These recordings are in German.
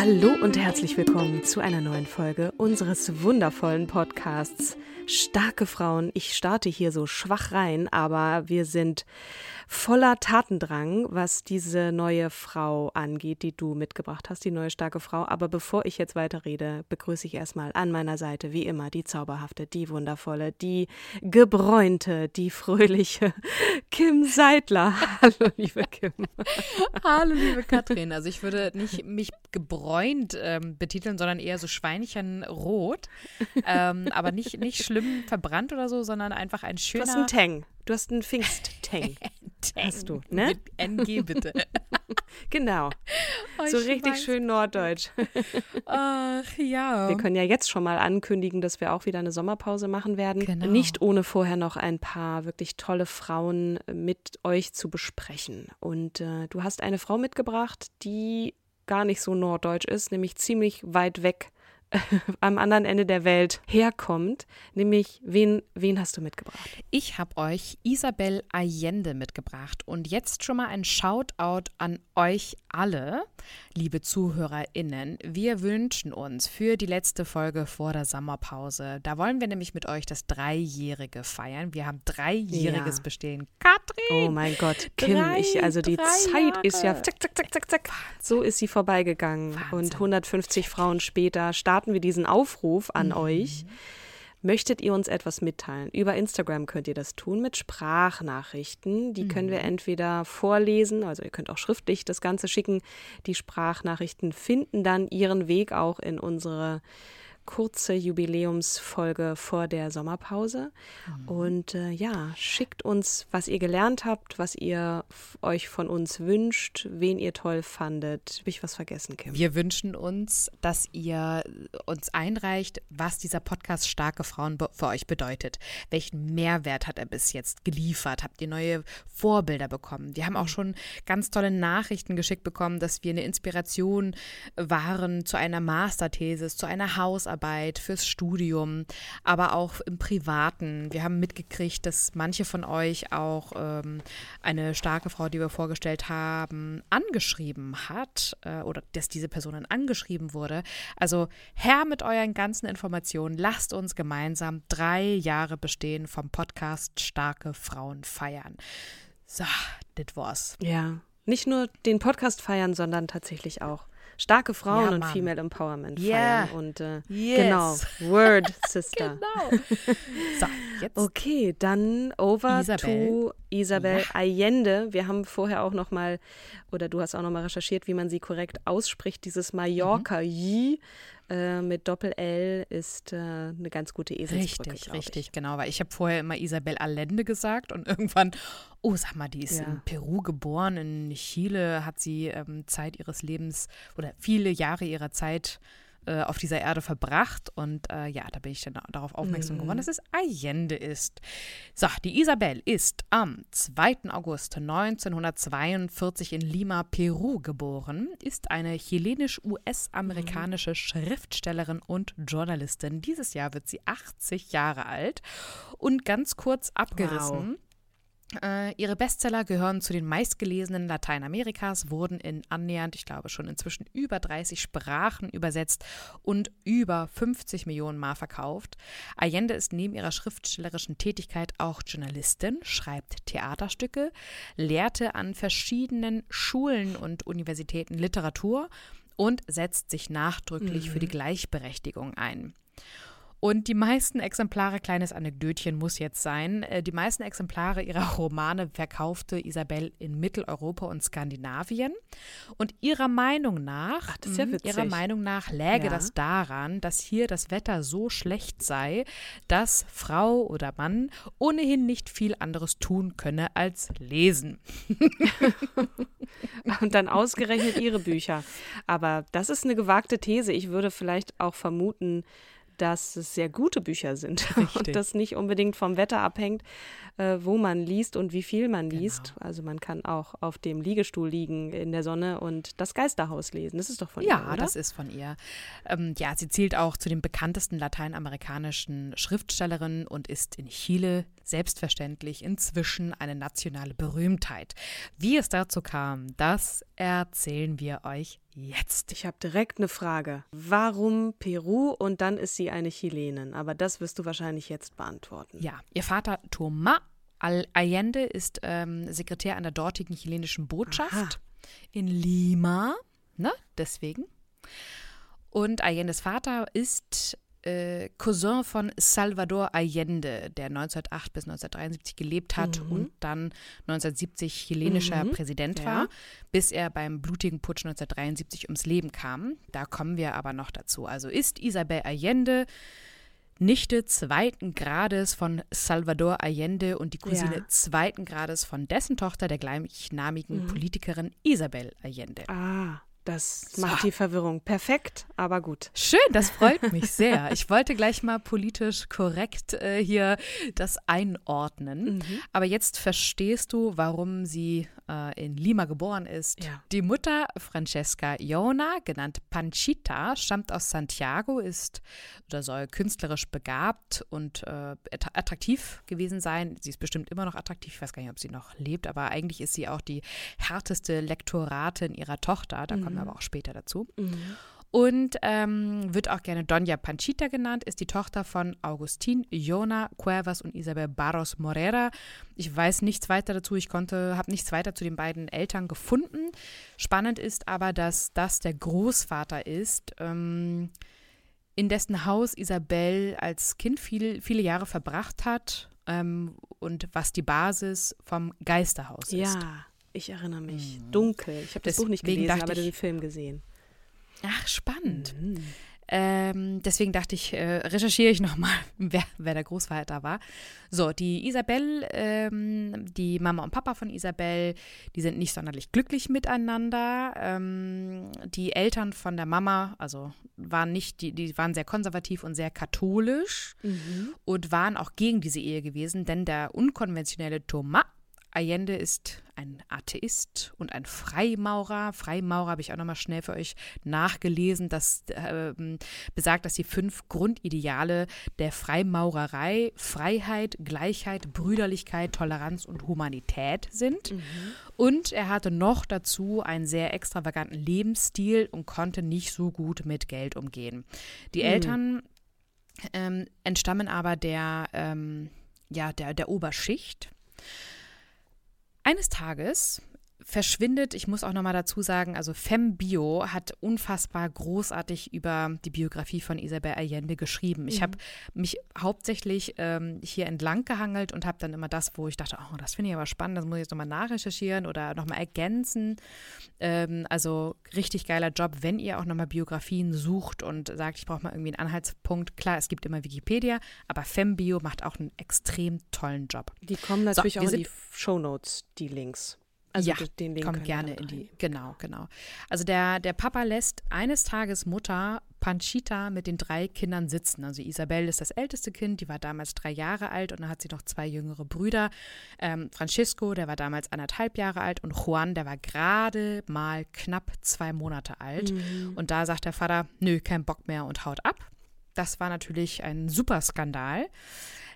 Hallo und herzlich willkommen zu einer neuen Folge unseres wundervollen Podcasts Starke Frauen. Ich starte hier so schwach rein, aber wir sind voller Tatendrang, was diese neue Frau angeht, die du mitgebracht hast, die neue starke Frau. Aber bevor ich jetzt weiterrede, begrüße ich erstmal an meiner Seite, wie immer, die zauberhafte, die wundervolle, die gebräunte, die fröhliche Kim Seidler. Hallo, liebe Kim. Hallo, liebe Katrin. Also ich würde nicht mich gebräunt ähm, betiteln, sondern eher so Schweinchenrot. Ähm, aber nicht, nicht schlimm verbrannt oder so, sondern einfach ein schöner... Du hast einen Tang. Du hast einen Pfingst-Tang. Hast du, ne? Mit NG bitte. genau. Oh, so ich richtig weiß. schön norddeutsch. Ach ja. Wir können ja jetzt schon mal ankündigen, dass wir auch wieder eine Sommerpause machen werden. Genau. Nicht ohne vorher noch ein paar wirklich tolle Frauen mit euch zu besprechen. Und äh, du hast eine Frau mitgebracht, die gar nicht so norddeutsch ist, nämlich ziemlich weit weg am anderen Ende der Welt herkommt. Nämlich, wen, wen hast du mitgebracht? Ich habe euch Isabel Allende mitgebracht und jetzt schon mal ein Shoutout an euch alle, liebe ZuhörerInnen. Wir wünschen uns für die letzte Folge vor der Sommerpause, da wollen wir nämlich mit euch das Dreijährige feiern. Wir haben dreijähriges Ja. Bestehen. Katrin! Oh mein Gott, Kim, Drei- ich, also die Zeit ist ja Jahre. zack, zack, zack, zack, zack. So ist sie vorbeigegangen. Und Wahnsinn. 150 Frauen später starten wir diesen Aufruf an Mhm. euch. Möchtet ihr uns etwas mitteilen? Über Instagram könnt ihr das tun mit Sprachnachrichten. Die können Mhm. wir entweder vorlesen, also ihr könnt auch schriftlich das Ganze schicken. Die Sprachnachrichten finden dann ihren Weg auch in unsere kurze Jubiläumsfolge vor der Sommerpause. Mhm. Und äh, ja, schickt uns, was ihr gelernt habt, was ihr euch von uns wünscht, wen ihr toll fandet. Habe ich was vergessen, Kim? Wir wünschen uns, dass ihr uns einreicht, was dieser Podcast Starke Frauen für euch bedeutet. Welchen Mehrwert hat er bis jetzt geliefert? Habt ihr neue Vorbilder bekommen? Wir haben auch schon ganz tolle Nachrichten geschickt bekommen, dass wir eine Inspiration waren zu einer Masterthesis, zu einer Hausarbeit, fürs Studium, aber auch im Privaten. Wir haben mitgekriegt, dass manche von euch auch ähm, eine starke Frau, die wir vorgestellt haben, angeschrieben hat äh, oder dass diese Person angeschrieben wurde. Also her mit euren ganzen Informationen. Lasst uns gemeinsam drei Jahre bestehen vom Podcast Starke Frauen feiern. So, das war's. Ja, nicht nur den Podcast feiern, sondern tatsächlich auch starke Frauen Ja, und. Female Empowerment Yeah. feiern. Und äh, Yes. genau, Word Sister. Genau. So, jetzt Okay, dann over Isabel. to Isabel Ja. Allende. Wir haben vorher auch noch mal, oder du hast auch noch mal recherchiert, wie man sie korrekt ausspricht. Dieses Mallorca J äh, mit Doppel-L ist äh, eine ganz gute Eselsbrücke, Richtig, ich. richtig, genau. Weil ich habe vorher immer Isabel Allende gesagt und irgendwann, oh, sag mal, die ist Ja. in Peru geboren, in Chile hat sie ähm, Zeit ihres Lebens oder viele Jahre ihrer Zeit äh, auf dieser Erde verbracht und äh, ja, da bin ich dann darauf aufmerksam geworden, dass es Allende ist. So, die Isabel ist am 2. August 1942 in Lima, Peru geboren, ist eine chilenisch-US-amerikanische Schriftstellerin und Journalistin. Dieses Jahr wird sie 80 Jahre alt und ganz kurz abgerissen. Äh, ihre Bestseller gehören zu den meistgelesenen Lateinamerikas, wurden in annähernd, ich glaube schon inzwischen über 30 Sprachen übersetzt und über 50 Millionen Mal verkauft. Allende ist neben ihrer schriftstellerischen Tätigkeit auch Journalistin, schreibt Theaterstücke, lehrte an verschiedenen Schulen und Universitäten Literatur und setzt sich nachdrücklich mhm. für die mhm. Gleichberechtigung ein. Und die meisten Exemplare, kleines Anekdötchen muss jetzt sein, äh, die meisten Exemplare ihrer Romane verkaufte Isabel in Mitteleuropa und Skandinavien. Und ihrer Meinung nach, Ach, ja ihrer Meinung nach läge ja. das daran, dass hier das Wetter so schlecht sei, dass Frau oder Mann ohnehin nicht viel anderes tun könne als lesen. und dann ausgerechnet ihre Bücher. Aber das ist eine gewagte These. Ich würde vielleicht auch vermuten, dass es sehr gute Bücher sind Richtig. und das nicht unbedingt vom Wetter abhängt, äh, wo man liest und wie viel man genau. liest. Also man kann auch auf dem Liegestuhl liegen in der Sonne und das Geisterhaus lesen. Das ist doch von ja, ihr, Ja, das ist von ihr. Ähm, ja, sie zählt auch zu den bekanntesten lateinamerikanischen Schriftstellerinnen und ist in Chile selbstverständlich inzwischen eine nationale Berühmtheit. Wie es dazu kam, das erzählen wir euch jetzt. Ich habe direkt eine Frage. Warum Peru und dann ist sie eine Chilenin? Aber das wirst du wahrscheinlich jetzt beantworten. Ja, ihr Vater Tomás Allende ist ähm, Sekretär an der dortigen chilenischen Botschaft Aha. in Lima. Ne? Deswegen. Und Allendes Vater ist äh, Cousin von Salvador Allende, der 1908 bis 1973 gelebt hat mhm. und dann 1970 chilenischer mhm. Präsident war, ja. bis er beim blutigen Putsch 1973 ums Leben kam. Da kommen wir aber noch dazu. Also ist Isabel Allende Nichte zweiten Grades von Salvador Allende und die Cousine ja. zweiten Grades von dessen Tochter, der gleichnamigen mhm. Politikerin Isabel Allende. Ah. Das macht so. die Verwirrung perfekt, aber gut. Schön, das freut mich sehr. Ich wollte gleich mal politisch korrekt äh, hier das einordnen. Mhm. Aber jetzt verstehst du, warum sie äh, in Lima geboren ist. Ja. Die Mutter Francesca Iona, genannt Panchita, stammt aus Santiago, ist oder soll künstlerisch begabt und äh, attraktiv gewesen sein. Sie ist bestimmt immer noch attraktiv. Ich weiß gar nicht, ob sie noch lebt, aber eigentlich ist sie auch die härteste Lektoratin ihrer Tochter. Da mhm. kommen wir aber auch später dazu. Mhm. Und ähm, wird auch gerne Doña Panchita genannt, ist die Tochter von Augustin, Iona Cuevas und Isabel Barros Morera. Ich weiß nichts weiter dazu, ich konnte, habe nichts weiter zu den beiden Eltern gefunden. Spannend ist aber, dass das der Großvater ist, ähm, in dessen Haus Isabel als Kind viel, viele Jahre verbracht hat ähm, und was die Basis vom Geisterhaus ist. Ja, ich erinnere mich. Mhm. Dunkel. Ich habe das Buch nicht gelesen, aber den Film gesehen. Ach, spannend. Mhm. Ähm, deswegen dachte ich, äh, recherchiere ich nochmal, wer, wer der Großvater war. So, die Isabel, ähm, die Mama und Papa von Isabel, die sind nicht sonderlich glücklich miteinander. Ähm, die Eltern von der Mama, also waren nicht, die, die waren sehr konservativ und sehr katholisch mhm. und waren auch gegen diese Ehe gewesen, denn der unkonventionelle Thomas Allende ist ein Atheist und ein Freimaurer. Freimaurer habe ich auch nochmal schnell für euch nachgelesen. Das äh, besagt, dass die fünf Grundideale der Freimaurerei Freiheit, Gleichheit, Brüderlichkeit, Toleranz und Humanität sind. Mhm. Und er hatte noch dazu einen sehr extravaganten Lebensstil und konnte nicht so gut mit Geld umgehen. Die mhm. Eltern ähm, entstammen aber der, ähm, ja, der, der Oberschicht. Eines Tages verschwindet, ich muss auch nochmal dazu sagen, also FemBio hat unfassbar großartig über die Biografie von Isabel Allende geschrieben. Ich mhm. habe mich hauptsächlich ähm, hier entlang gehangelt und habe dann immer das, wo ich dachte, oh, das finde ich aber spannend, das muss ich jetzt nochmal nachrecherchieren oder nochmal ergänzen. Ähm, also richtig geiler Job, wenn ihr auch nochmal Biografien sucht und sagt, ich brauche mal irgendwie einen Anhaltspunkt. Klar, es gibt immer Wikipedia, aber FemBio macht auch einen extrem tollen Job. Die kommen natürlich so, auch in die Shownotes, die Links. Also ja, den Link kommt gerne in die. Genau, genau. Also der, der Papa lässt eines Tages Mutter Panchita mit den drei Kindern sitzen. Also Isabel ist das älteste Kind, die war damals drei Jahre alt und dann hat sie noch zwei jüngere Brüder. Ähm, Francisco, der war damals anderthalb Jahre alt und Juan, der war gerade mal knapp zwei Monate alt. Mhm. Und da sagt der Vater, nö, kein Bock mehr und haut ab. Das war natürlich ein super Skandal.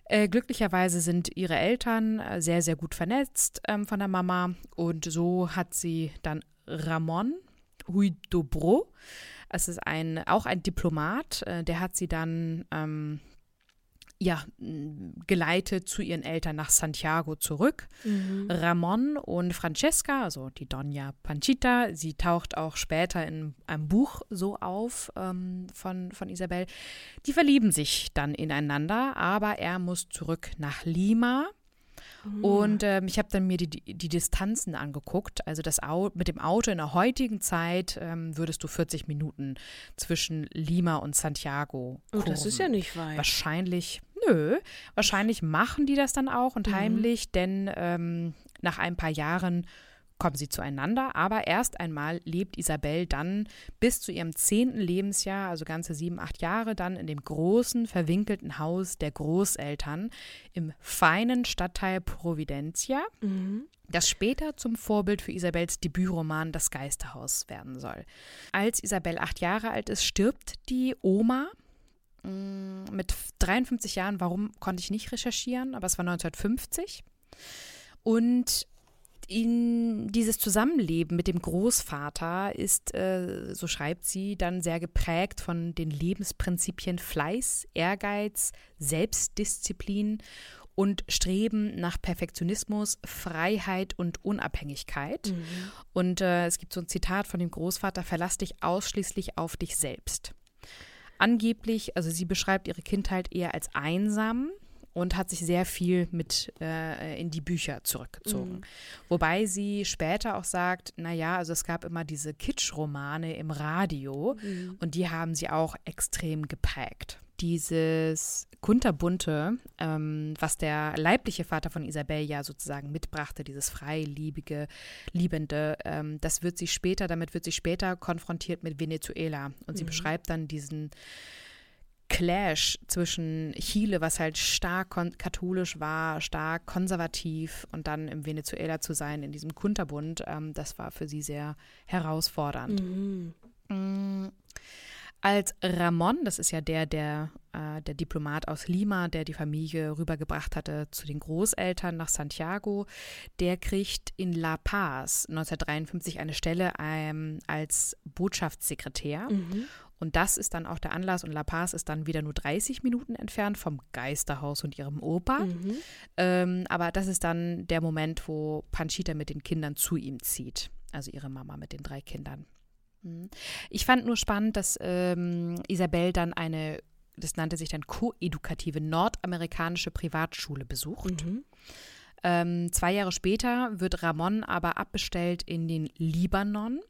Äh, glücklicherweise sind ihre Eltern äh, sehr, sehr gut vernetzt ähm, von der Mama. Und so hat sie dann Ramon Huidobro, es ist ein, auch ein Diplomat, äh, der hat sie dann ähm, ja, geleitet zu ihren Eltern nach Santiago zurück. Mhm. Ramon und Francesca, also die Donna Panchita, sie taucht auch später in einem Buch so auf ähm, von, von Isabel. Die verlieben sich dann ineinander, aber er muss zurück nach Lima. Mhm. Und ähm, ich habe dann mir die, die Distanzen angeguckt. Also das Au mit dem Auto in der heutigen Zeit ähm, würdest du 40 Minuten zwischen Lima und Santiago. Oh, das ist ja nicht weit. Wahrscheinlich Nö, wahrscheinlich machen die das dann auch und mhm. heimlich, denn ähm, nach ein paar Jahren kommen sie zueinander. Aber erst einmal lebt Isabel dann bis zu ihrem zehnten Lebensjahr, also ganze sieben, acht Jahre, dann in dem großen, verwinkelten Haus der Großeltern im feinen Stadtteil Providencia. Mhm das später zum Vorbild für Isabels Debütroman Das Geisterhaus werden soll. Als Isabel acht Jahre alt ist, stirbt die Oma Mm, mit 53 Jahren, warum konnte ich nicht recherchieren, aber es war 1950. Und in dieses Zusammenleben mit dem Großvater ist, äh, so schreibt sie, dann sehr geprägt von den Lebensprinzipien Fleiß, Ehrgeiz, Selbstdisziplin und Streben nach Perfektionismus, Freiheit und Unabhängigkeit. Mhm. Und äh, es gibt so ein Zitat von dem Großvater, verlass dich ausschließlich auf dich selbst angeblich, also sie beschreibt ihre Kindheit eher als einsam und hat sich sehr viel mit äh, in die Bücher zurückgezogen. Mhm. Wobei sie später auch sagt, naja, also es gab immer diese Kitsch-Romane im Radio mhm. und die haben sie auch extrem geprägt dieses Kunterbunte, ähm, was der leibliche Vater von Isabel ja sozusagen mitbrachte, dieses freiliebige, liebende, ähm, das wird sie später, damit wird sie später konfrontiert mit Venezuela. Und sie mhm. beschreibt dann diesen Clash zwischen Chile, was halt stark katholisch war, stark konservativ und dann im Venezuela zu sein, in diesem Kunterbund, ähm, das war für sie sehr herausfordernd. Mhm. Mm als Ramon, das ist ja der, der, äh, der Diplomat aus Lima, der die Familie rübergebracht hatte zu den Großeltern nach Santiago, der kriegt in La Paz 1953 eine Stelle ähm, als Botschaftssekretär. Mhm. Und das ist dann auch der Anlass. Und La Paz ist dann wieder nur 30 Minuten entfernt vom Geisterhaus und ihrem Opa. Mhm. Ähm, aber das ist dann der Moment, wo Panchita mit den Kindern zu ihm zieht. Also ihre Mama mit den drei Kindern. Mhm. Ich fand nur spannend, dass ähm, Isabel dann eine, das nannte sich dann koedukative nordamerikanische Privatschule besucht. Mhm. Ähm, zwei Jahre später wird Ramon aber abbestellt in den Libanon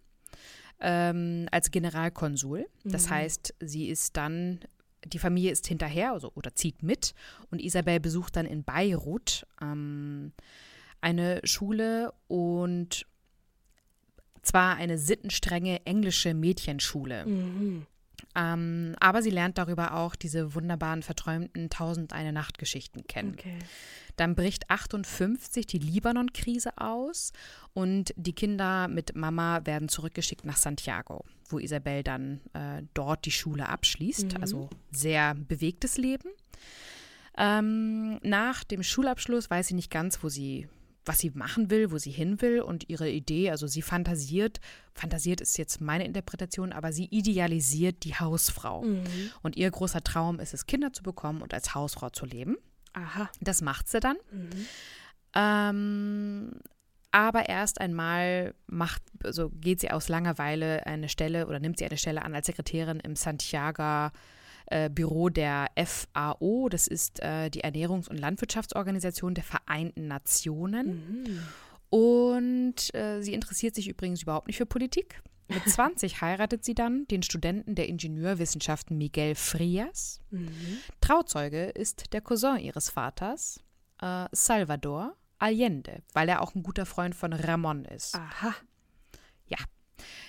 ähm, als Generalkonsul. Das mhm. heißt, sie ist dann, die Familie ist hinterher also, oder zieht mit und Isabel besucht dann in Beirut ähm, eine Schule und zwar eine sittenstrenge englische Mädchenschule. Mhm. Ähm, aber sie lernt darüber auch diese wunderbaren, verträumten Tausend eine Nacht-Geschichten kennen. Okay. Dann bricht 58 die Libanon-Krise aus und die Kinder mit Mama werden zurückgeschickt nach Santiago, wo Isabel dann äh, dort die Schule abschließt. Mhm. Also sehr bewegtes Leben. Ähm, nach dem Schulabschluss weiß sie nicht ganz, wo sie was sie machen will, wo sie hin will und ihre Idee, also sie fantasiert, fantasiert ist jetzt meine Interpretation, aber sie idealisiert die Hausfrau. Mhm. Und ihr großer Traum ist es, Kinder zu bekommen und als Hausfrau zu leben. Aha. Das macht sie dann. Mhm. Ähm, aber erst einmal macht, also geht sie aus Langeweile eine Stelle oder nimmt sie eine Stelle an als Sekretärin im Santiago äh, Büro der FAO, das ist äh, die Ernährungs- und Landwirtschaftsorganisation der Vereinten Nationen. Mhm. Und äh, sie interessiert sich übrigens überhaupt nicht für Politik. Mit 20 heiratet sie dann den Studenten der Ingenieurwissenschaften Miguel Frias. Mhm. Trauzeuge ist der Cousin ihres Vaters, äh, Salvador Allende, weil er auch ein guter Freund von Ramon ist. Aha. Ja,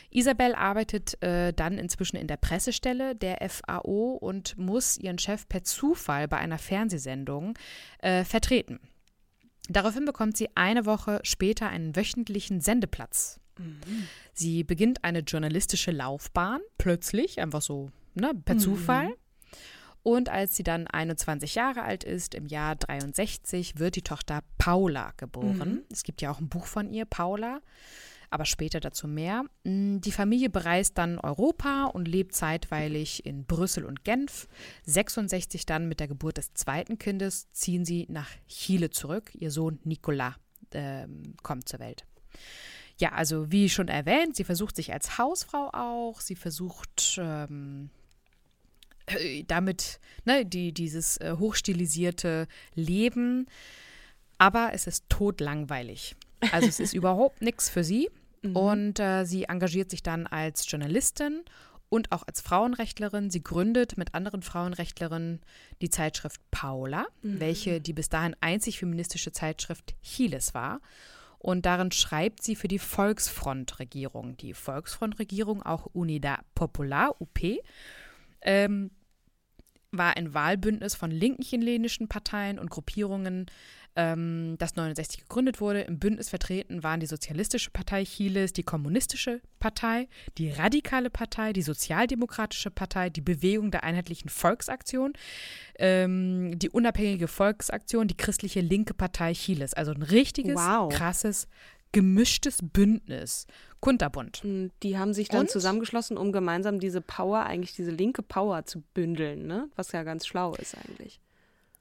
Isabel arbeitet äh, dann inzwischen in der Pressestelle der FAO und muss ihren Chef per Zufall bei einer Fernsehsendung äh, vertreten. Daraufhin bekommt sie eine Woche später einen wöchentlichen Sendeplatz. Mhm. Sie beginnt eine journalistische Laufbahn, plötzlich, einfach so, ne, per mhm. Zufall. Und als sie dann 21 Jahre alt ist, im Jahr 63, wird die Tochter Paula geboren. Mhm. Es gibt ja auch ein Buch von ihr, Paula, aber später dazu mehr. Mm, die Familie bereist dann Europa und lebt zeitweilig in Brüssel und Genf. 66 dann mit der Geburt des zweiten Kindes ziehen sie nach Chile zurück. Ihr Sohn Nicolas äh, kommt zur Welt. Ja, also wie schon erwähnt, sie versucht sich als Hausfrau auch. Sie versucht ähm, äh, damit ne, die, dieses äh, hochstilisierte Leben. Aber es ist totlangweilig. Also es ist überhaupt nichts für sie. Mhm. Und äh, sie engagiert sich dann als Journalistin und auch als Frauenrechtlerin. Sie gründet mit anderen Frauenrechtlerinnen die Zeitschrift Paula, mhm. welche die bis dahin einzig feministische Zeitschrift Chiles war. Und darin schreibt sie für die Volksfrontregierung. Die Volksfrontregierung, auch Unidad Popular, UP, ähm, war ein Wahlbündnis von linken chilenischen Parteien und Gruppierungen, ähm, das 69 gegründet wurde. Im Bündnis vertreten waren die Sozialistische Partei Chiles, die Kommunistische Partei, die Radikale Partei, die Sozialdemokratische Partei, die Bewegung der Einheitlichen Volksaktion, ähm, die Unabhängige Volksaktion, die Christliche Linke Partei Chiles. Also ein richtiges, wow. krasses gemischtes Bündnis. Kunterbund. Die haben sich dann Und? zusammengeschlossen, um gemeinsam diese Power, eigentlich diese linke Power zu bündeln, ne? Was ja ganz schlau ist eigentlich.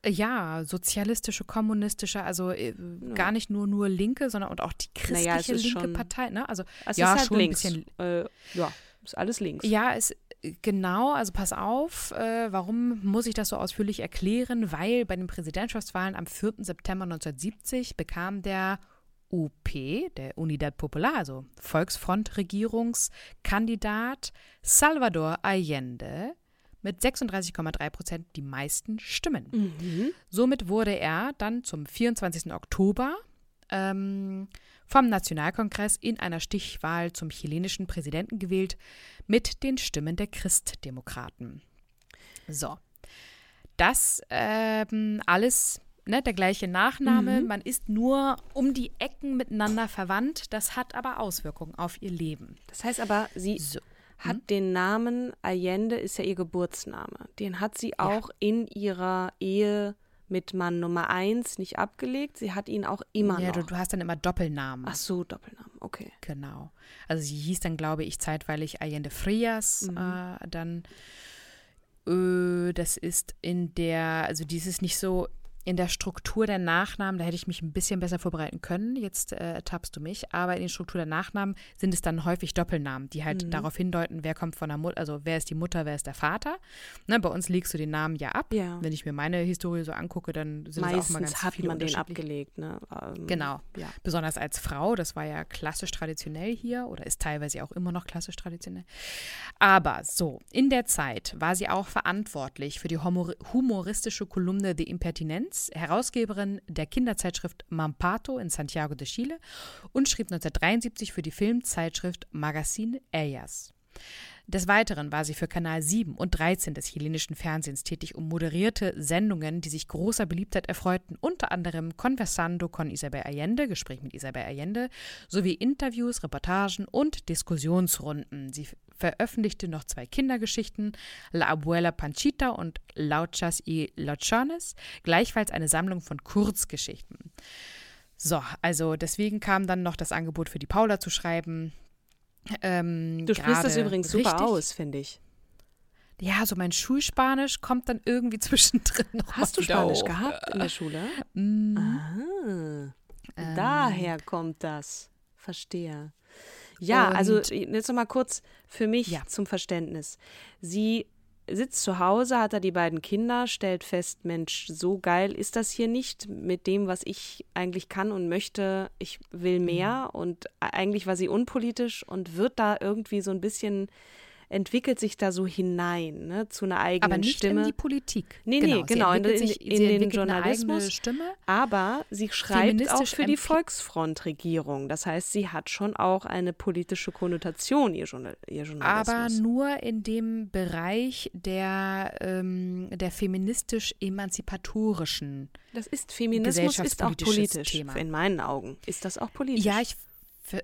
Ja, sozialistische, kommunistische, also äh, ja. gar nicht nur nur Linke, sondern und auch die christliche naja, linke schon, Partei. Ne? Also es ja, ist halt schon links. ein bisschen. Äh, ja, ist alles links. Ja, es genau. Also pass auf. Äh, warum muss ich das so ausführlich erklären? Weil bei den Präsidentschaftswahlen am 4. September 1970 bekam der UP, der Unidad Popular, also Volksfront-Regierungskandidat Salvador Allende mit 36,3 Prozent die meisten Stimmen. Mhm. Somit wurde er dann zum 24. Oktober ähm, vom Nationalkongress in einer Stichwahl zum chilenischen Präsidenten gewählt mit den Stimmen der Christdemokraten. So, das ähm, alles ne, der gleiche Nachname, mhm. man ist nur um die Ecken miteinander verwandt, das hat aber Auswirkungen auf ihr Leben. Das heißt aber, sie so. hat mhm. den Namen Allende, ist ja ihr Geburtsname. Den hat sie auch ja. in ihrer Ehe mit Mann Nummer eins nicht abgelegt. Sie hat ihn auch immer ja, noch. Ja, du, du, hast dann immer Doppelnamen. Ach so, Doppelnamen, okay. Genau. Also sie hieß dann, glaube ich, zeitweilig Allende Frias. Mhm. Äh, dann, äh, das ist in der, also dieses nicht so in der Struktur der Nachnamen, da hätte ich mich ein bisschen besser vorbereiten können. Jetzt äh, tappst du mich. Aber in der Struktur der Nachnamen sind es dann häufig Doppelnamen, die halt mhm. darauf hindeuten, wer kommt von der Mutter, also wer ist die Mutter, wer ist der Vater. Ne, bei uns legst du den Namen ja ab. Ja. Wenn ich mir meine Historie so angucke, dann sind Meistens es auch mal ganz hat viele man den abgelegt. Ne? Ähm, genau. Ja. Besonders als Frau, das war ja klassisch traditionell hier oder ist teilweise auch immer noch klassisch traditionell. Aber so, in der Zeit war sie auch verantwortlich für die humoristische Kolumne The Impertinenz Benz, Herausgeberin der Kinderzeitschrift Mampato in Santiago de Chile und schrieb 1973 für die Filmzeitschrift Magazine Ellas. Des Weiteren war sie für Kanal 7 und 13 des chilenischen Fernsehens tätig und moderierte Sendungen, die sich großer Beliebtheit erfreuten, unter anderem Conversando con Isabel Allende, Gespräch mit Isabel Allende, sowie Interviews, Reportagen und Diskussionsrunden. Sie veröffentlichte noch zwei Kindergeschichten, La Abuela Panchita und Lauchas y Lochones, gleichfalls eine Sammlung von Kurzgeschichten. So, also deswegen kam dann noch das Angebot für die Paula zu schreiben. Ähm, du sprichst das übrigens super richtig. aus, finde ich. Ja, so mein Schulspanisch kommt dann irgendwie zwischendrin noch. Hast du Spanisch hoch. gehabt in der Schule? Mm. Ah, ähm. daher kommt das. Verstehe. Ja, also, Und, also jetzt noch mal kurz für mich ja. zum Verständnis. Sie sitzt zu Hause, hat da die beiden Kinder, stellt fest, Mensch, so geil ist das hier nicht mit dem, was ich eigentlich kann und möchte. Ich will mehr mhm. und eigentlich war sie unpolitisch und wird da irgendwie so ein bisschen entwickelt sich da so hinein, ne, zu einer eigenen aber nicht Stimme. in die Politik. Nee, nee, sie genau, in, sich, in den Journalismus. Stimme, aber sie schreibt auch für die Volksfrontregierung. Das heißt, sie hat schon auch eine politische Konnotation, ihr, Journal ihr Journalismus. Aber nur in dem Bereich der, ähm, der feministisch-emanzipatorischen. Das ist Feminismus ist auch politisch. Thema. In meinen Augen ist das auch politisch. Ja, ich,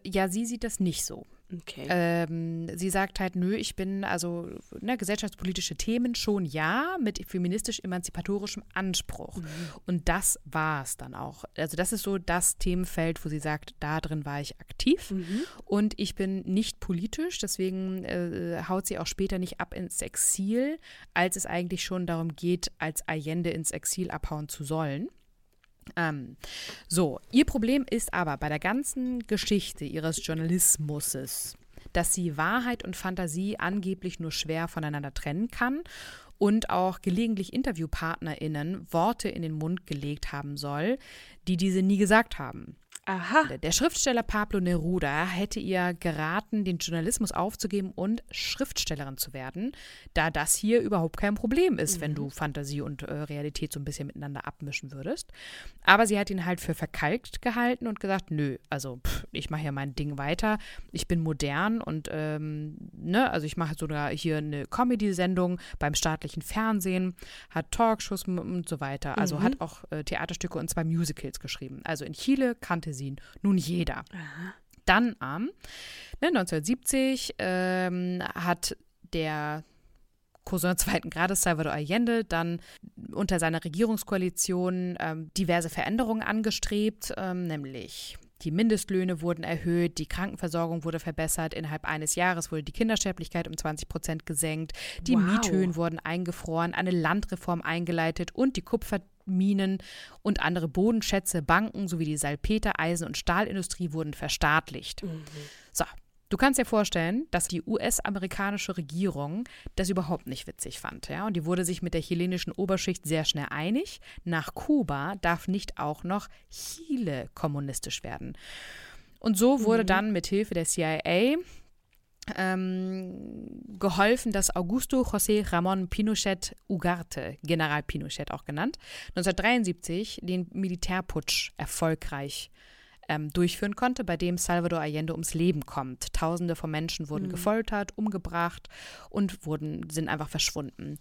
ja, sie sieht das nicht so. Okay. Ähm, sie sagt halt, nö, ich bin also ne, gesellschaftspolitische Themen schon ja, mit feministisch-emanzipatorischem Anspruch. Mhm. Und das war es dann auch. Also das ist so das Themenfeld, wo sie sagt, da drin war ich aktiv mhm. und ich bin nicht politisch, deswegen äh, haut sie auch später nicht ab ins Exil, als es eigentlich schon darum geht, als Allende ins Exil abhauen zu sollen. Ähm, so, ihr Problem ist aber bei der ganzen Geschichte ihres Journalismus, dass sie Wahrheit und Fantasie angeblich nur schwer voneinander trennen kann und auch gelegentlich InterviewpartnerInnen Worte in den Mund gelegt haben soll, die diese nie gesagt haben. Aha. Der Schriftsteller Pablo Neruda hätte ihr geraten, den Journalismus aufzugeben und Schriftstellerin zu werden, da das hier überhaupt kein Problem ist, mhm. wenn du Fantasie und äh, Realität so ein bisschen miteinander abmischen würdest. Aber sie hat ihn halt für verkalkt gehalten und gesagt, nö, also pff, ich mache ja mein Ding weiter, ich bin modern und ähm, ne, also ich mache sogar hier eine Comedy-Sendung beim staatlichen Fernsehen, hat Talkshows und so weiter. Also mhm. hat auch äh, Theaterstücke und zwei Musicals geschrieben. Also in Chile kannte sie Magazin. Nun jeder. Aha. Dann am ne, 1970 ähm, hat der Cousin zweiten Grades Salvador Allende dann unter seiner Regierungskoalition ähm, diverse Veränderungen angestrebt, ähm, nämlich die Mindestlöhne wurden erhöht, die Krankenversorgung wurde verbessert, innerhalb eines Jahres wurde die Kindersterblichkeit um 20 Prozent gesenkt, die wow. Miethöhen wurden eingefroren, eine Landreform eingeleitet und die Kupfer Minen und andere Bodenschätze, Banken sowie die Salpeter-, Eisen- und Stahlindustrie wurden verstaatlicht. Mhm. So, Du kannst dir vorstellen, dass die US-amerikanische Regierung das überhaupt nicht witzig fand. Ja? Und die wurde sich mit der chilenischen Oberschicht sehr schnell einig. Nach Kuba darf nicht auch noch Chile kommunistisch werden. Und so wurde mhm. dann mit Hilfe der CIA ähm, geholfen, dass Augusto José Ramón Pinochet Ugarte, General Pinochet auch genannt, 1973 den Militärputsch erfolgreich ähm, durchführen konnte, bei dem Salvador Allende ums Leben kommt. Tausende von Menschen wurden mhm. gefoltert, umgebracht und wurden, sind einfach verschwunden.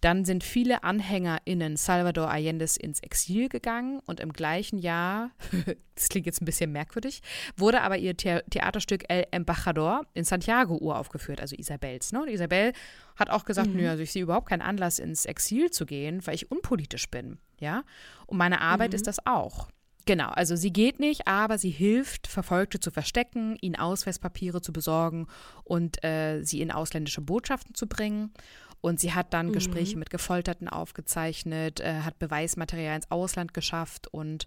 Dann sind viele AnhängerInnen Salvador Allendes ins Exil gegangen und im gleichen Jahr, das klingt jetzt ein bisschen merkwürdig, wurde aber ihr The Theaterstück El Embajador in Santiago uraufgeführt, also Isabels. Ne? Und Isabel hat auch gesagt, mhm. nö, also ich sehe überhaupt keinen Anlass, ins Exil zu gehen, weil ich unpolitisch bin. Ja? Und meine Arbeit mhm. ist das auch. Genau, also sie geht nicht, aber sie hilft, Verfolgte zu verstecken, ihnen Ausweispapiere zu besorgen und äh, sie in ausländische Botschaften zu bringen. Und sie hat dann mhm. Gespräche mit Gefolterten aufgezeichnet, äh, hat Beweismaterial ins Ausland geschafft und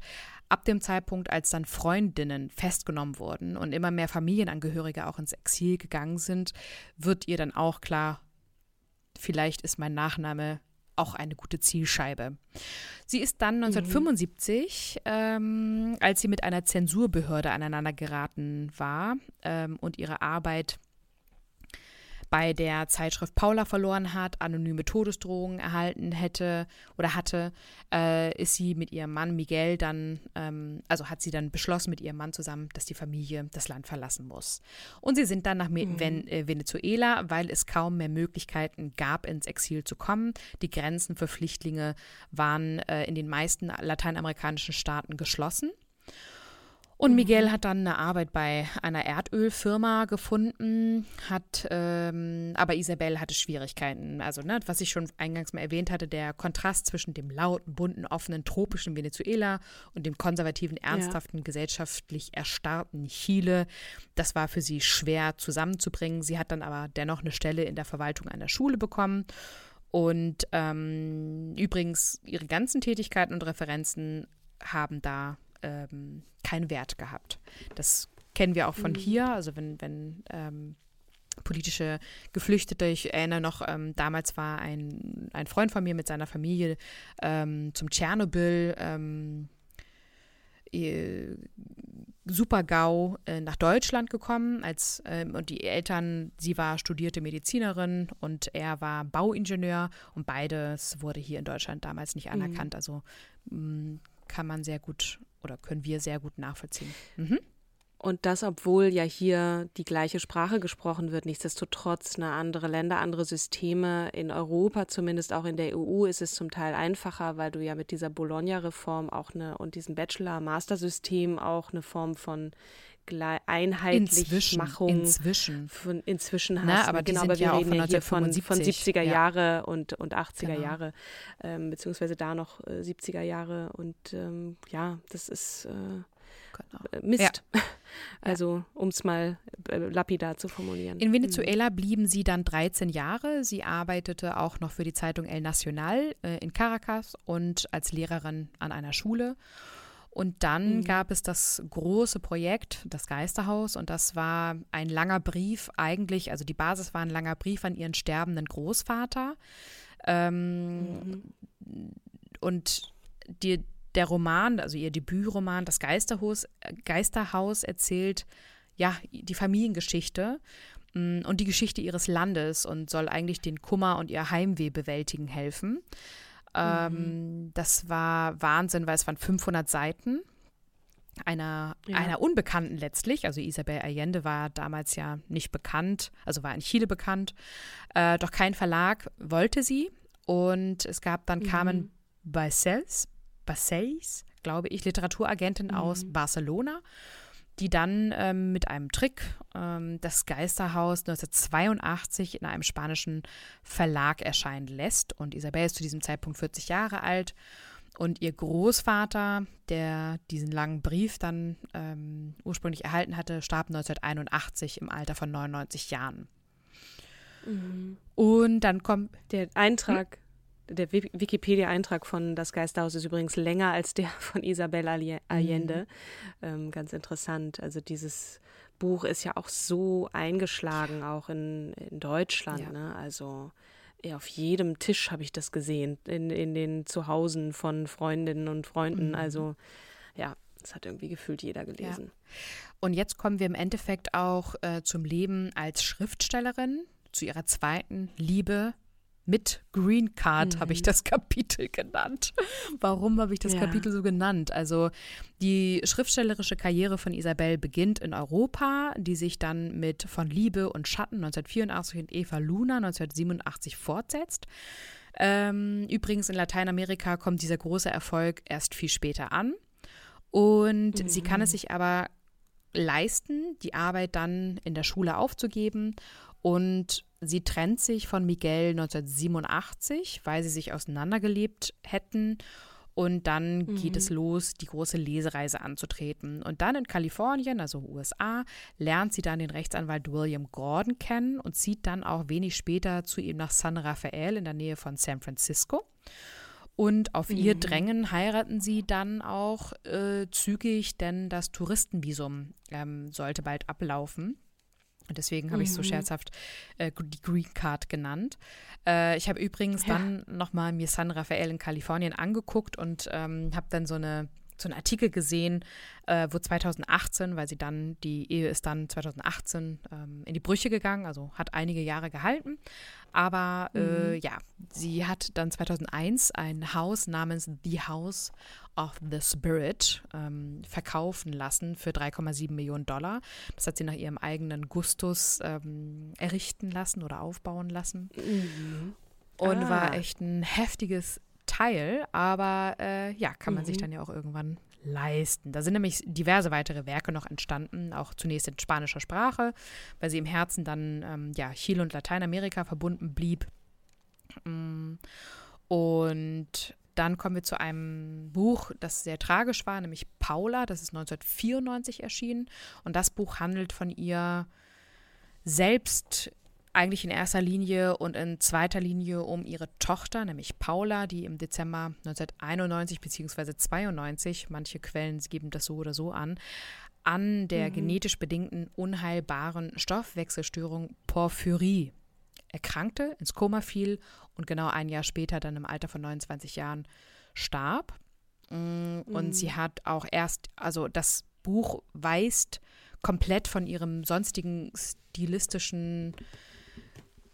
ab dem Zeitpunkt, als dann Freundinnen festgenommen wurden und immer mehr Familienangehörige auch ins Exil gegangen sind, wird ihr dann auch klar, vielleicht ist mein Nachname auch eine gute Zielscheibe. Sie ist dann 1975, mhm. ähm, als sie mit einer Zensurbehörde aneinander geraten war ähm, und ihre Arbeit bei der Zeitschrift Paula verloren hat, anonyme Todesdrohungen erhalten hätte oder hatte, äh, ist sie mit ihrem Mann Miguel dann, ähm, also hat sie dann beschlossen mit ihrem Mann zusammen, dass die Familie das Land verlassen muss. Und sie sind dann nach mhm. Ven äh, Venezuela, weil es kaum mehr Möglichkeiten gab, ins Exil zu kommen. Die Grenzen für Flüchtlinge waren äh, in den meisten lateinamerikanischen Staaten geschlossen. Und Miguel hat dann eine Arbeit bei einer Erdölfirma gefunden, hat, ähm, aber Isabel hatte Schwierigkeiten. Also, ne, was ich schon eingangs mal erwähnt hatte, der Kontrast zwischen dem lauten, bunten, offenen, tropischen Venezuela und dem konservativen, ernsthaften, ja. gesellschaftlich erstarrten Chile, das war für sie schwer zusammenzubringen. Sie hat dann aber dennoch eine Stelle in der Verwaltung einer Schule bekommen. Und ähm, übrigens, ihre ganzen Tätigkeiten und Referenzen haben da ähm, keinen Wert gehabt. Das kennen wir auch von mhm. hier, also wenn, wenn ähm, politische Geflüchtete, ich erinnere noch, ähm, damals war ein, ein Freund von mir mit seiner Familie ähm, zum Tschernobyl ähm, Super-GAU äh, nach Deutschland gekommen, als ähm, und die Eltern, sie war studierte Medizinerin und er war Bauingenieur und beides wurde hier in Deutschland damals nicht mhm. anerkannt. Mhm. Also mh, mm, kann man sehr gut oder können wir sehr gut nachvollziehen. Mhm. Und das, obwohl ja hier die gleiche Sprache gesprochen wird, nichtsdestotrotz eine andere Länder, andere Systeme. In Europa, zumindest auch in der EU, ist es zum Teil einfacher, weil du ja mit dieser Bologna-Reform auch eine und diesem Bachelor-Master-System auch eine Form von Einheitlichmachung. Inzwischen. Von, inzwischen Na, hast. aber die genau, aber wir ja auch reden von ja hier von, von 1975, 70er ja. Jahre und, und 80er Genau. Jahre, ähm, beziehungsweise da noch äh, 70er Jahre. Und ähm, ja, das ist äh, Genau. äh, Mist. Also, um es mal äh, lapidar zu formulieren. In Venezuela blieben sie dann 13 Jahre. Sie arbeitete auch noch für die Zeitung El Nacional äh, in Caracas und als Lehrerin an einer Schule. Und dann Mhm. gab es das große Projekt, das Geisterhaus, und das war ein langer Brief eigentlich, also die Basis war ein langer Brief an ihren sterbenden Großvater. Ähm, Und die, der Roman, also ihr Debütroman, das Geisterhaus, äh, Geisterhaus erzählt ja die Familiengeschichte mh, und die Geschichte ihres Landes und soll eigentlich den Kummer und ihr Heimweh bewältigen helfen. Ähm, das war Wahnsinn, weil es waren 500 Seiten einer, Ja. einer Unbekannten letztlich. Also Isabel Allende war damals ja nicht bekannt, also war in Chile bekannt. Äh, doch kein Verlag wollte sie. Und es gab dann Carmen Balcells, Balcells, glaube ich, Literaturagentin aus Barcelona, die dann ähm, mit einem Trick ähm, das Geisterhaus 1982 in einem spanischen Verlag erscheinen lässt. Und Isabel ist zu diesem Zeitpunkt 40 Jahre alt. Und ihr Großvater, der diesen langen Brief dann ähm, ursprünglich erhalten hatte, starb 1981 im Alter von 99 Jahren. Und dann kommt Der Eintrag, der Wi- Wikipedia-Eintrag von Das Geisterhaus ist übrigens länger als der von Isabel Allende. Ähm, ganz interessant. Also dieses Buch ist ja auch so eingeschlagen, auch in, in Deutschland. Ja. Ne? Also ja, auf jedem Tisch habe ich das gesehen, in, in den Zuhausen von Freundinnen und Freunden. Also ja, das hat irgendwie gefühlt jeder gelesen. Und jetzt kommen wir im Endeffekt auch äh, zum Leben als Schriftstellerin, zu ihrer zweiten Liebe mit Green Card habe ich das Kapitel genannt. Warum habe ich das Ja. Kapitel so genannt? Also die schriftstellerische Karriere von Isabel beginnt in Europa, die sich dann mit Von Liebe und Schatten 1984 und Eva Luna 1987 fortsetzt. Ähm, übrigens in Lateinamerika kommt dieser große Erfolg erst viel später an. Und sie kann es sich aber leisten, die Arbeit dann in der Schule aufzugeben. Und sie trennt sich von Miguel 1987, weil sie sich auseinandergelebt hätten. Und dann geht es los, die große Lesereise anzutreten. Und dann in Kalifornien, also USA, lernt sie dann den Rechtsanwalt William Gordon kennen und zieht dann auch wenig später zu ihm nach San Rafael in der Nähe von San Francisco. Und auf ihr Drängen heiraten sie dann auch äh, zügig, denn das Touristenvisum ähm, sollte bald ablaufen. Und deswegen habe ich so scherzhaft äh, die Green Card genannt. Äh, ich habe übrigens dann nochmal mir San Rafael in Kalifornien angeguckt und ähm, habe dann so eine so einen Artikel gesehen, äh, wo 2018, weil sie dann, die Ehe ist dann 2018 ähm, in die Brüche gegangen, also hat einige Jahre gehalten. Aber äh, ja, sie hat dann 2001 ein Haus namens The House of the Spirit ähm, verkaufen lassen für 3,7 Millionen Dollar. Das hat sie nach ihrem eigenen Gustus ähm, errichten lassen oder aufbauen lassen. Und Ah. war echt ein heftiges Teil, aber äh, ja, kann man sich dann ja auch irgendwann leisten. Da sind nämlich diverse weitere Werke noch entstanden, auch zunächst in spanischer Sprache, weil sie im Herzen dann ähm, ja, Chile und Lateinamerika verbunden blieb. Mm, Und dann kommen wir zu einem Buch, das sehr tragisch war, nämlich Paula, das ist 1994 erschienen. Und das Buch handelt von ihr selbst eigentlich in erster Linie und in zweiter Linie um ihre Tochter, nämlich Paula, die im Dezember 1991 bzw. 92, manche Quellen geben das so oder so an, an der genetisch bedingten unheilbaren Stoffwechselstörung Porphyrie erkrankte, ins Koma fiel und genau ein Jahr später dann im Alter von 29 Jahren starb. Mm, Und sie hat auch erst, also das Buch weist komplett von ihrem sonstigen stilistischen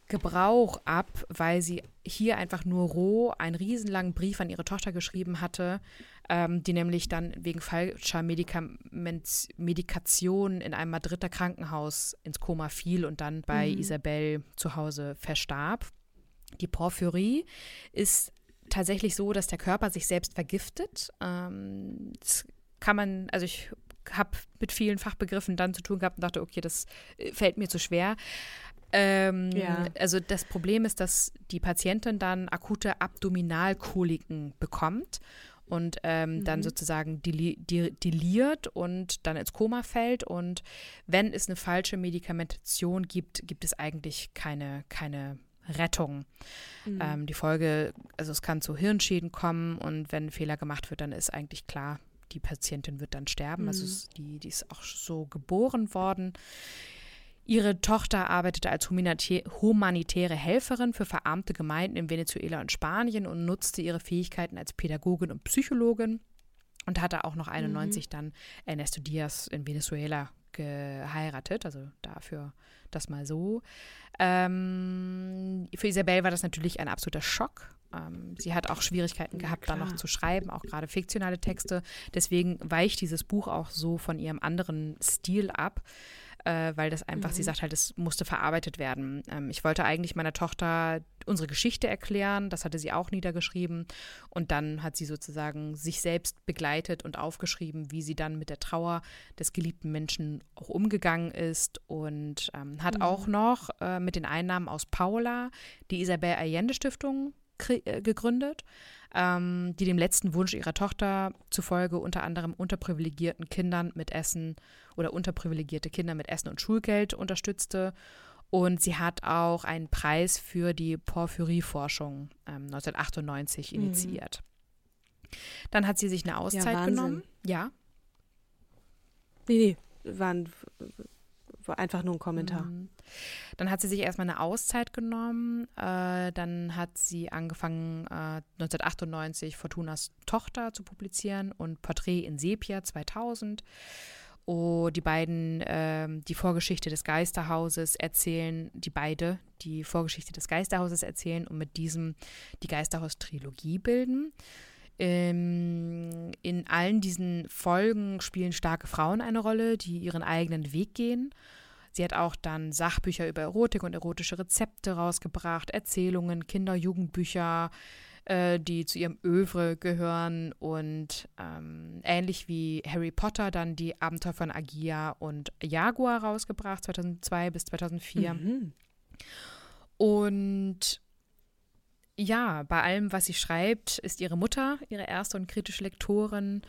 Gebrauch ab, weil sie hier einfach nur roh einen riesenlangen Brief an ihre Tochter geschrieben hatte, ähm, die nämlich dann wegen falscher Medikament Medikation in einem Madrider Krankenhaus ins Koma fiel und dann bei Isabel zu Hause verstarb. Die Porphyrie ist tatsächlich so, dass der Körper sich selbst vergiftet. Ähm, das kann man, also ich habe mit vielen Fachbegriffen dann zu tun gehabt und dachte, okay, das äh, fällt mir zu schwer. Ähm, ja. Also das Problem ist, dass die Patientin dann akute Abdominalkoliken bekommt und ähm, mhm. dann sozusagen deliert und dann ins Koma fällt. Und wenn es eine falsche Medikamentation gibt, gibt es eigentlich keine, keine Rettung. Mhm. Ähm, die Folge, also es kann zu Hirnschäden kommen und wenn ein Fehler gemacht wird, dann ist eigentlich klar, die Patientin wird dann sterben. Also mhm. Also die, die ist auch so geboren worden. Ihre Tochter arbeitete als humanitäre Helferin für verarmte Gemeinden in Venezuela und Spanien und nutzte ihre Fähigkeiten als Pädagogin und Psychologin und hatte auch noch 91 mhm. dann Ernesto Diaz in Venezuela geheiratet, also dafür das mal so. Ähm, für Isabel war das natürlich ein absoluter Schock. Ähm, sie hat auch Schwierigkeiten gehabt, ja, dann noch zu schreiben, auch gerade fiktionale Texte. Deswegen weicht dieses Buch auch so von ihrem anderen Stil ab äh, weil das einfach, mhm. sie sagt halt, es musste verarbeitet werden. Ähm, ich wollte eigentlich meiner Tochter unsere Geschichte erklären, das hatte sie auch niedergeschrieben und dann hat sie sozusagen sich selbst begleitet und aufgeschrieben, wie sie dann mit der Trauer des geliebten Menschen auch umgegangen ist und ähm, hat mhm. auch noch äh, mit den Einnahmen aus Paula die Isabel Allende Stiftung äh, gegründet, ähm, die dem letzten Wunsch ihrer Tochter zufolge unter anderem unterprivilegierten Kindern mit Essen oder unterprivilegierte Kinder mit Essen und Schulgeld unterstützte. Und sie hat auch einen Preis für die Porphyrieforschung ähm, 1998 mhm. initiiert. Mhm. Dann hat sie sich eine Auszeit ja, genommen. Ja. Nee, nee, war, ein, war einfach nur ein Kommentar. Mhm. Dann hat sie sich erstmal eine Auszeit genommen. Äh, dann hat sie angefangen, äh, 1998 Fortunas Tochter zu publizieren und Porträt in Sepia 2000. Oh, die beiden, äh, die Vorgeschichte des Geisterhauses erzählen, die beide die Vorgeschichte des Geisterhauses erzählen und mit diesem die Geisterhaus-Trilogie bilden. Ähm, in allen diesen Folgen spielen starke Frauen eine Rolle, die ihren eigenen Weg gehen. Sie hat auch dann Sachbücher über Erotik und erotische Rezepte rausgebracht, Erzählungen, Kinder-Jugendbücher, äh, die zu ihrem Övre gehören und ähm, ähnlich wie Harry Potter dann die Abenteuer von Agia und Jaguar rausgebracht, 2002 bis 2004. Mhm. Und ja, bei allem, was sie schreibt, ist ihre Mutter ihre erste und kritische Lektorin.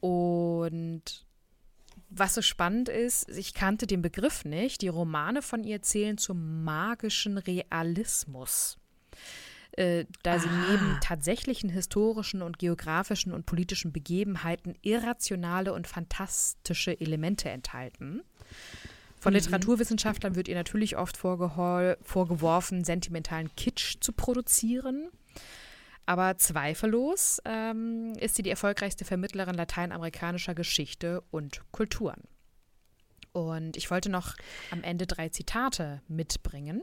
Und was so spannend ist, ich kannte den Begriff nicht. Die Romane von ihr zählen zum magischen Realismus. Äh, da sie ah. neben tatsächlichen historischen und geografischen und politischen Begebenheiten irrationale und fantastische Elemente enthalten. Von mhm. Literaturwissenschaftlern wird ihr natürlich oft vorgeworfen, sentimentalen Kitsch zu produzieren. Aber zweifellos ähm, ist sie die erfolgreichste Vermittlerin lateinamerikanischer Geschichte und Kulturen. Und ich wollte noch am Ende drei Zitate mitbringen.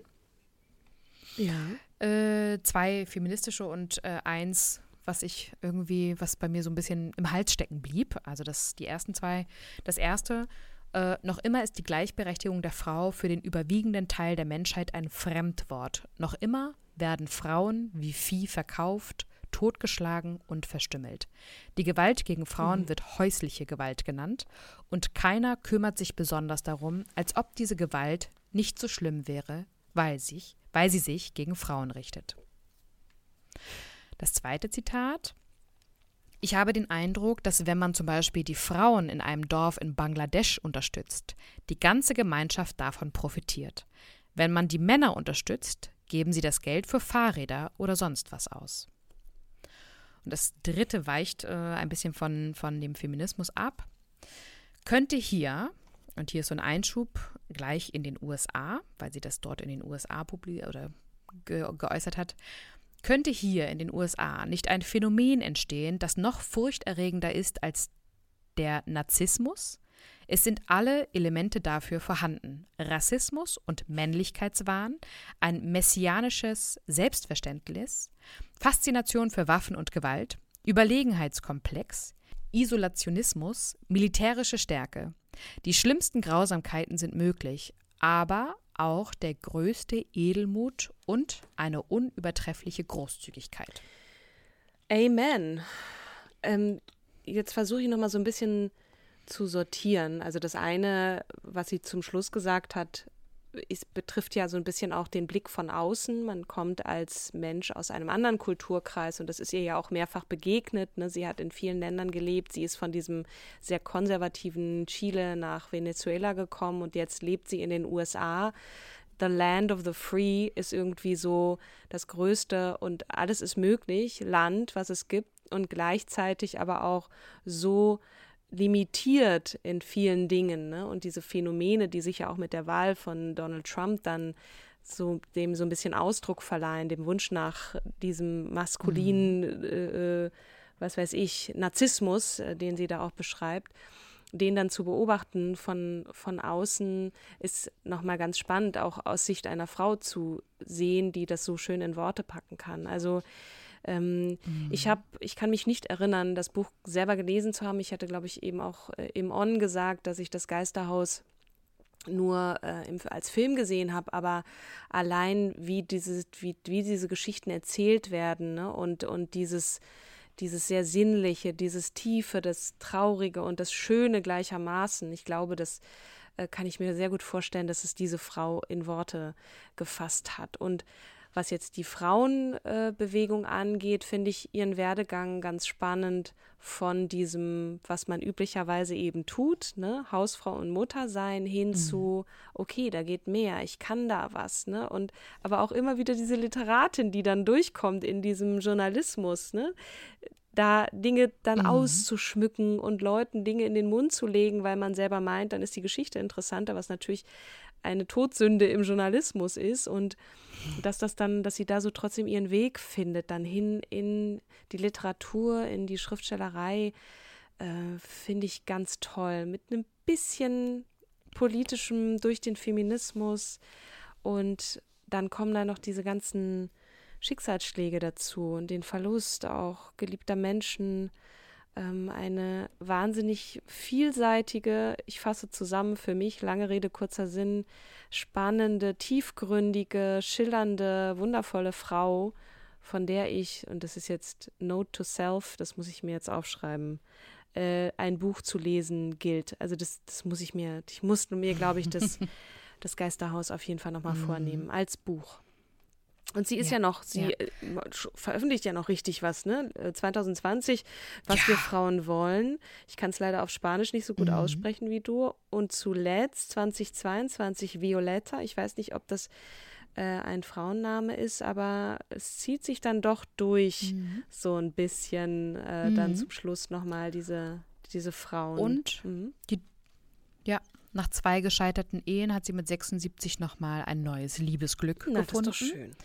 Ja. Äh, zwei feministische und äh, eins, was ich irgendwie, was bei mir so ein bisschen im Hals stecken blieb. Also das, die ersten zwei. Das erste, äh, noch immer ist die Gleichberechtigung der Frau für den überwiegenden Teil der Menschheit ein Fremdwort. Noch immer werden Frauen wie Vieh verkauft, totgeschlagen und verstümmelt. Die Gewalt gegen Frauen mhm. wird häusliche Gewalt genannt und keiner kümmert sich besonders darum, als ob diese Gewalt nicht so schlimm wäre, weil, sich, weil sie sich gegen Frauen richtet. Das zweite Zitat ich habe den Eindruck, dass wenn man zum Beispiel die Frauen in einem Dorf in Bangladesch unterstützt, die ganze Gemeinschaft davon profitiert. Wenn man die Männer unterstützt, geben sie das Geld für Fahrräder oder sonst was aus. Und das dritte weicht äh, ein bisschen von, von dem Feminismus ab. Könnte hier, und hier ist so ein Einschub gleich in den USA, weil sie das dort in den USA oder ge geäußert hat, könnte hier in den USA nicht ein Phänomen entstehen, das noch furchterregender ist als der Narzissmus? Es sind alle Elemente dafür vorhanden. Rassismus und Männlichkeitswahn, ein messianisches Selbstverständnis, Faszination für Waffen und Gewalt, Überlegenheitskomplex, Isolationismus, militärische Stärke. Die schlimmsten Grausamkeiten sind möglich, aber auch der größte Edelmut und eine unübertreffliche Großzügigkeit. Amen. Ähm, jetzt versuche ich noch mal so ein bisschen zu sortieren. Also das eine, was sie zum Schluss gesagt hat, ist, betrifft ja so ein bisschen auch den Blick von außen. Man kommt als Mensch aus einem anderen Kulturkreis und das ist ihr ja auch mehrfach begegnet. Ne? Sie hat in vielen Ländern gelebt. Sie ist von diesem sehr konservativen Chile nach Venezuela gekommen und jetzt lebt sie in den USA. The Land of the Free ist irgendwie so das größte und alles ist möglich Land, was es gibt und gleichzeitig aber auch so limitiert in vielen Dingen. Ne? Und diese Phänomene, die sich ja auch mit der Wahl von Donald Trump dann so dem so ein bisschen Ausdruck verleihen, dem Wunsch nach diesem maskulinen, mhm. äh, was weiß ich, Narzissmus, äh, den sie da auch beschreibt, den dann zu beobachten von, von außen ist nochmal ganz spannend, auch aus Sicht einer Frau zu sehen, die das so schön in Worte packen kann. Also ähm, mhm. Ich habe, ich kann mich nicht erinnern, das Buch selber gelesen zu haben. Ich hatte, glaube ich, eben auch äh, im On gesagt, dass ich das Geisterhaus nur äh, im, als Film gesehen habe, aber allein wie diese, wie, wie diese Geschichten erzählt werden ne? und, und dieses, dieses sehr Sinnliche, dieses Tiefe, das Traurige und das Schöne gleichermaßen. Ich glaube, das äh, kann ich mir sehr gut vorstellen, dass es diese Frau in Worte gefasst hat. Und was jetzt die Frauenbewegung äh, angeht, finde ich ihren Werdegang ganz spannend von diesem, was man üblicherweise eben tut, ne, Hausfrau und Mutter sein, hin mhm. zu, okay, da geht mehr, ich kann da was, ne? Und aber auch immer wieder diese Literatin, die dann durchkommt in diesem Journalismus, ne? Da Dinge dann mhm. auszuschmücken und Leuten Dinge in den Mund zu legen, weil man selber meint, dann ist die Geschichte interessanter, was natürlich eine Todsünde im Journalismus ist und dass das dann, dass sie da so trotzdem ihren Weg findet, dann hin in die Literatur, in die Schriftstellerei, äh, finde ich ganz toll. Mit einem bisschen politischem durch den Feminismus und dann kommen da noch diese ganzen Schicksalsschläge dazu und den Verlust auch geliebter Menschen ähm, eine wahnsinnig vielseitige, ich fasse zusammen für mich, lange Rede, kurzer Sinn, spannende, tiefgründige, schillernde, wundervolle Frau, von der ich, und das ist jetzt Note to Self, das muss ich mir jetzt aufschreiben, äh, ein Buch zu lesen gilt. Also das, das muss ich mir, ich musste mir, glaube ich, das, das Geisterhaus auf jeden Fall nochmal mm. vornehmen, als Buch. Und sie ist ja, ja noch, sie ja. Äh, veröffentlicht ja noch richtig was, ne? 2020, äh, was ja. wir Frauen wollen. Ich kann es leider auf Spanisch nicht so gut mhm. aussprechen wie du. Und zuletzt 2022 Violetta. Ich weiß nicht, ob das äh, ein Frauenname ist, aber es zieht sich dann doch durch, mhm. so ein bisschen äh, mhm. dann zum Schluss nochmal diese, diese Frauen. Und mhm. die, ja, nach zwei gescheiterten Ehen hat sie mit 76 nochmal ein neues Liebesglück Na, gefunden. Das ist doch schön.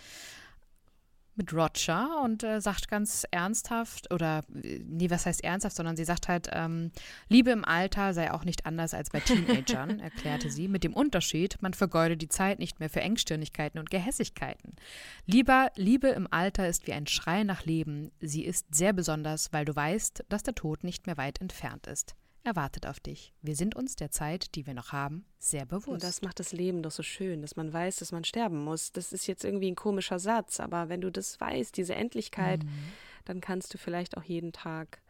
Mit Roger und äh, sagt ganz ernsthaft, oder nee, was heißt ernsthaft, sondern sie sagt halt, ähm, Liebe im Alter sei auch nicht anders als bei Teenagern, erklärte sie, mit dem Unterschied, man vergeude die Zeit nicht mehr für Engstirnigkeiten und Gehässigkeiten. Lieber, Liebe im Alter ist wie ein Schrei nach Leben, sie ist sehr besonders, weil du weißt, dass der Tod nicht mehr weit entfernt ist erwartet auf dich. Wir sind uns der Zeit, die wir noch haben, sehr bewusst. Und das macht das Leben doch so schön, dass man weiß, dass man sterben muss. Das ist jetzt irgendwie ein komischer Satz, aber wenn du das weißt, diese Endlichkeit, mhm. dann kannst du vielleicht auch jeden Tag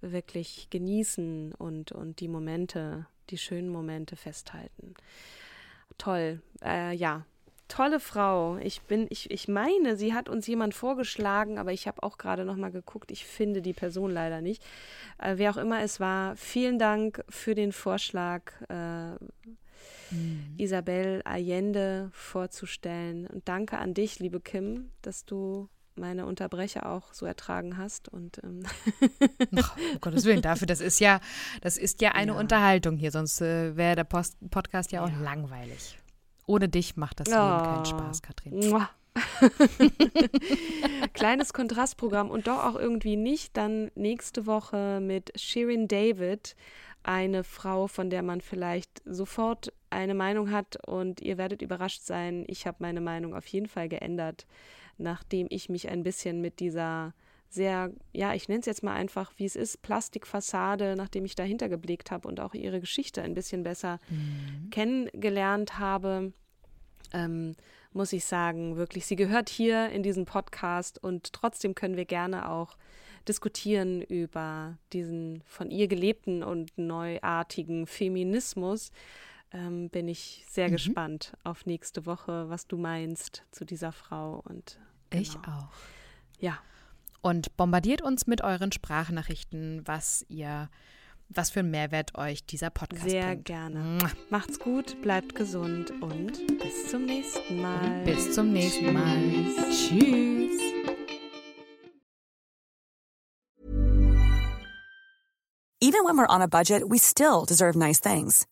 wirklich genießen und, und die Momente, die schönen Momente festhalten. Toll. Äh, ja, tolle Frau. Ich bin, ich, ich meine, sie hat uns jemand vorgeschlagen, aber ich habe auch gerade noch mal geguckt. Ich finde die Person leider nicht. Äh, wer auch immer es war, vielen Dank für den Vorschlag, äh, mhm. Isabel Allende vorzustellen. Und danke an dich, liebe Kim, dass du meine Unterbrecher auch so ertragen hast und ähm Ach, um Gottes Willen dafür das ist ja das ist ja eine ja. Unterhaltung hier sonst äh, wäre der Post Podcast ja auch ja. langweilig ohne dich macht das oh. Leben keinen Spaß, Katrin. Kleines Kontrastprogramm und doch auch irgendwie nicht. Dann nächste Woche mit Shirin David, eine Frau, von der man vielleicht sofort eine Meinung hat und ihr werdet überrascht sein. Ich habe meine Meinung auf jeden Fall geändert, nachdem ich mich ein bisschen mit dieser sehr, ja, ich nenne es jetzt mal einfach, wie es ist, Plastikfassade, nachdem ich dahinter geblickt habe und auch ihre Geschichte ein bisschen besser mhm. kennengelernt habe, ähm, muss ich sagen, wirklich, sie gehört hier in diesen Podcast und trotzdem können wir gerne auch diskutieren über diesen von ihr gelebten und neuartigen Feminismus. Ähm, bin ich sehr mhm. gespannt auf nächste Woche, was du meinst zu dieser Frau und genau. ich auch. Ja. Und bombardiert uns mit euren Sprachnachrichten, was ihr was für einen Mehrwert euch dieser Podcast Sehr bringt. gerne. Macht's gut, bleibt gesund und bis zum nächsten Mal. Und bis zum nächsten Mal. Tschüss. Even when we're on a budget, we still deserve nice things.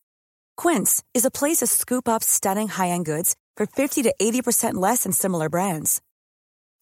Quince is a place to scoop up stunning high-end goods for 50 to 80% less than similar brands.